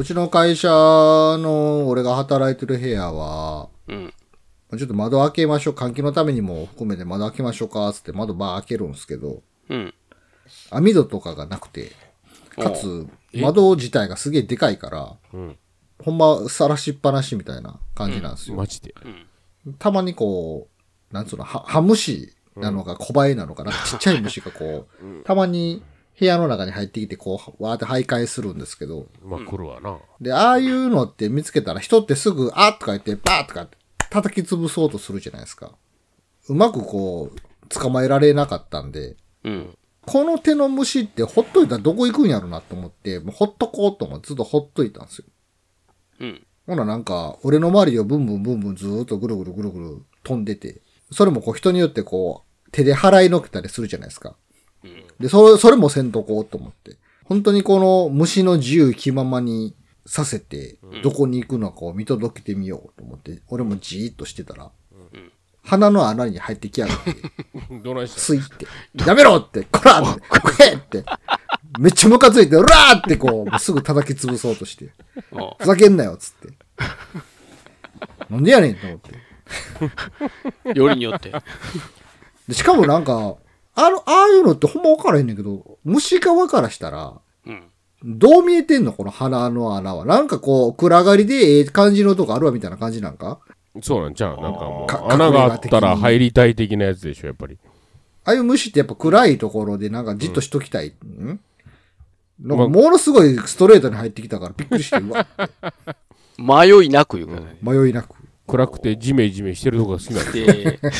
うちの会社の俺が働いてる部屋は、うん。ちょっと窓開けましょう。換気のためにも含めて窓開けましょうか、つって窓バー開けるんですけど、うん。網戸とかがなくて、かつ、窓自体がすげえでかいから、うん。ほんま、さらしっぱなしみたいな感じなんですよ。マジで。たまにこう、なんつうの、は、ハムシなのか小映えなのかな、ちっちゃい虫がこう、たまに部屋の中に入ってきて、こう、わーって徘徊するんですけど、まあ来るわな。で、ああいうのって見つけたら人ってすぐ、あーとか言って、バーとかって叩き潰そうとするじゃないですか。うまくこう、捕まえられなかったんで、うん。この手の虫ってほっといたらどこ行くんやろなと思って、もうほっとこうと思ってずっとほっといたんですよ。うん。ほななんか、俺の周りをブンブンブンブンずーっとぐるぐるぐるぐる飛んでて、それもこう人によってこう、手で払いのけたりするじゃないですか。で、それ、それもせんとこうと思って。本当にこの虫の自由気ままにさせて、どこに行くのかを見届けてみようと思って、俺もじーっとしてたら、鼻の穴に入ってきやがって、どないって、やめろって、こらって、これって、めっちゃムカついて、うらーってこう、すぐ叩き潰そうとして、おふざけんなよ、つって。なんでやねんと思って。よりによって。でしかもなんか、あの、ああいうのってほんま分からへんねんけど、虫側からしたら、うん。どう見えてんのこの鼻の穴は。なんかこう、暗がりでええ感じのとこあるわみたいな感じなんか？そうなんちゃう？なんかもかう、穴があったら入りたい的なやつでしょ、やっぱり。ああいう虫ってやっぱ暗いところでなんかじっとしときたい。んなんかものすごいストレートに入ってきたからびっくりして、うわ、迷いなく言うからね。迷いなく。暗くてジメジメしてるとこが好きなんだで、う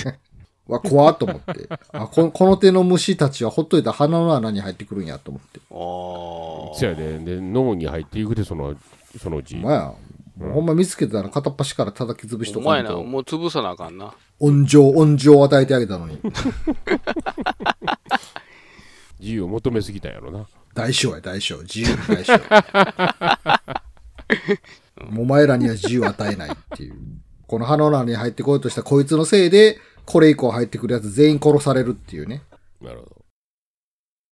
わ、怖っと思って。あこ、この手の虫たちはほっといたら鼻の穴に入ってくるんやと思って。おそやで、で、脳に入っていくで、その、そのうち。お前や、もうほんま見つけたら片っ端から叩き潰しとお前な、かんと、もう潰さなあかんな。温情、温情を与えてあげたのに。自由を求めすぎたんやろな。大将や、大将。自由の大将。お前らには自由を与えないっていう。この鼻の穴に入ってこようとしたこいつのせいで、これ以降入ってくるやつ全員殺されるっていうね。なるほど。